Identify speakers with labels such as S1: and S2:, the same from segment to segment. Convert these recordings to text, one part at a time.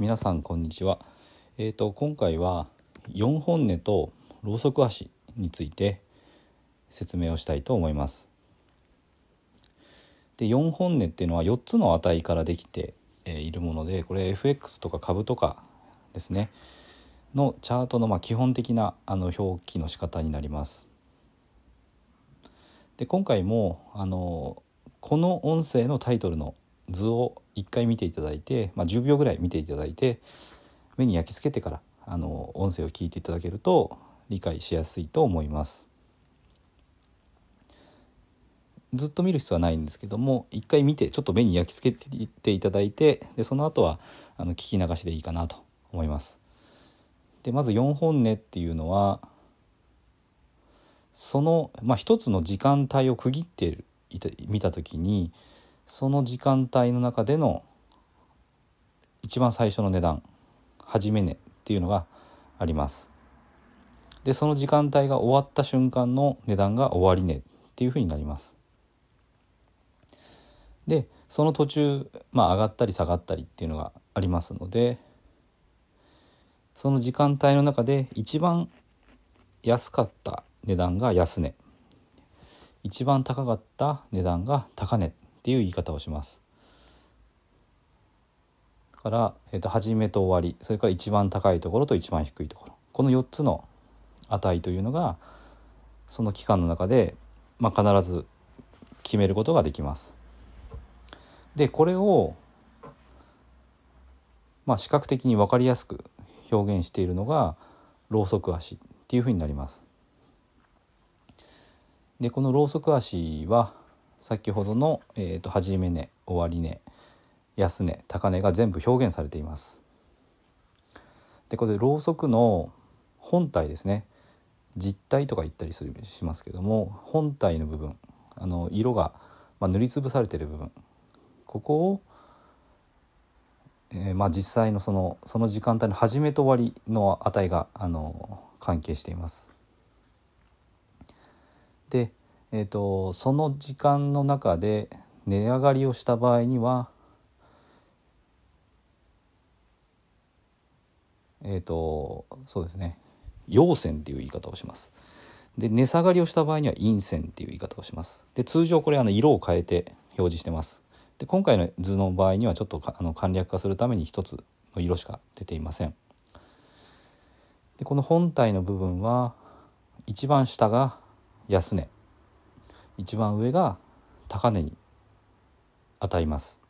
S1: 皆さんこんにちは。えっ、と今回は4本音とロウソク足について説明をしたいと思います。で4本音っていうのは4つの値からできているものでこれ FX とか株とかですねのチャートのまあ基本的なあの表記の仕方になります。で今回もあのこの音声のタイトルの図を1回見ていただいて、まあ、10秒ぐらい見ていただいて目に焼き付けてからあの音声を聞いていただけると理解しやすいと思います。ずっと見る必要はないんですけども一回見てちょっと目に焼き付けていただいてでその後はあの聞き流しでいいかなと思います。でまず4本音っていうのはその、まあ、一つの時間帯を区切っていた見た時にその時間帯の中での一番最初の値段始め値っていうのがあります。でその時間帯が終わった瞬間の値段が終わり値っていうふうになります。でその途中、まあ、上がったり下がったりっていうのがありますのでその時間帯の中で一番安かった値段が安値一番高かった値段が高値っていう言い方をします。だから、えー、と始めと終わりそれから一番高いところと一番低いところこの4つの値というのがその期間の中で、まあ、必ず決めることができます。でこれを、まあ、視覚的に分かりやすく表現しているのがロウソク足っていうふうになります。でこのロウソク足は先ほどの、えー、と始め値終わり値安値高値が全部表現されています。でこれロウソクの本体ですね実体とか言ったりするしますけども本体の部分あの色が、まあ、塗りつぶされている部分ここを、えーまあ、実際のそのその時間帯の始めと終わりの値があの関係しています。で、えー、とその時間の中で値上がりをした場合にはえっ、とそうですね陽線っていう言い方をします。で値下がりをした場合には陰線っていう言い方をします。で通常これあの色を変えて表示してます。で今回の図の場合にはちょっとあの簡略化するために一つの色しか出ていません。でこの本体の部分は一番下が安値一番上が高値に当たります。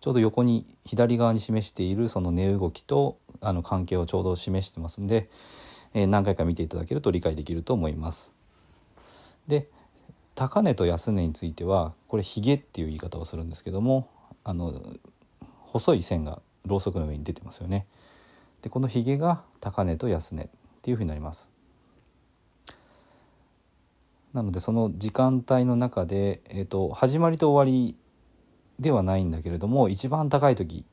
S1: ちょうど横に左側に示しているその値動きとあの関係をちょうど示してますんで、えー何回か見ていただけると理解できると思います。で高値と安値についてはこれヒゲっていう言い方をするんですけどもあの細い線がろうそくの上に出てますよね。でこのヒゲが高値と安値っていうふうになります。なのでその時間帯の中で、えー、と始まりと終わりではないんだけれども一番高い時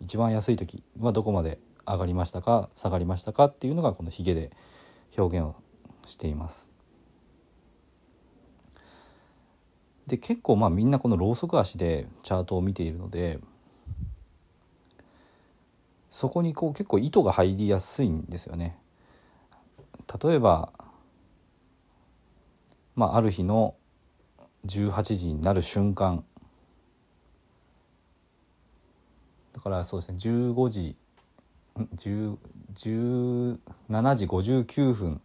S1: 一番安い時はどこまで上がりましたか下がりましたかっていうのがこのヒゲで表現をしています。で結構まあみんなこのロウソク足でチャートを見ているのでそこにこう結構糸が入りやすいんですよね。例えばまあ、ある日の18時になる瞬間。だからそうですね15時10 17時59分。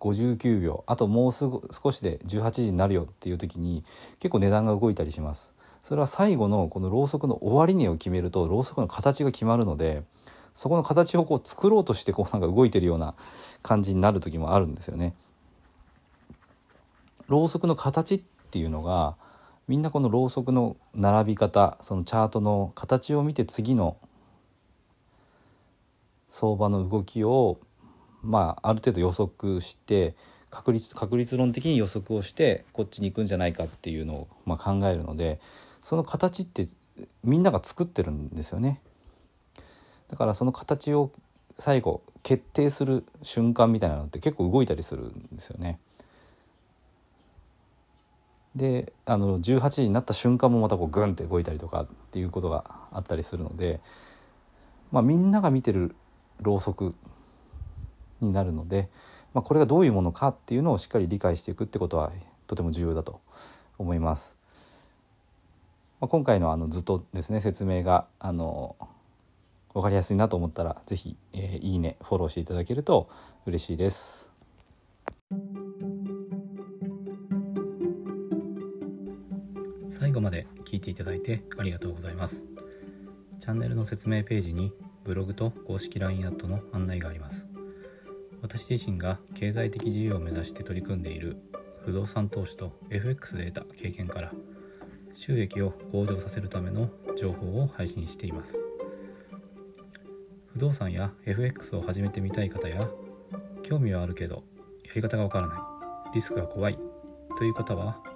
S1: 59秒。あともうすぐ少しで18時になるよっていう時に結構値段が動いたりします。それは最後のこのろうそくの終値を決めるとろうそくの形が決まるのでそこの形をこう作ろうとしてこうなんか動いてるような感じになる時もあるんですよね。ろうそくの形っていうのがみんなこのろうそくの並び方そのチャートの形を見て次の相場の動きをまあある程度予測して確率確率論的に予測をしてこっちに行くんじゃないかっていうのをまあ考えるのでその形ってみんなが作ってるんですよね。だからその形を最後決定する瞬間みたいなのって結構動いたりするんですよね。であの18時になった瞬間もまたこうグンって動いたりとかっていうことがあったりするので、まあ、みんなが見てるろうそくになるので、まあ、これがどういうものかっていうのをしっかり理解していくってことはとても重要だと思います。まあ、今回のあの図とですね説明があの分かりやすいなと思ったら是非、えー、いいねフォローしていただけると嬉しいです。最後まで聞いていただいてありがとうございます。チャンネルの説明ページにブログと公式 LINE アットの案内があります。私自身が経済的自由を目指して取り組んでいる不動産投資と FX で得た経験から収益を向上させるための情報を配信しています不動産や FX を始めてみたい方や興味はあるけどやり方がわからないリスクが怖いという方は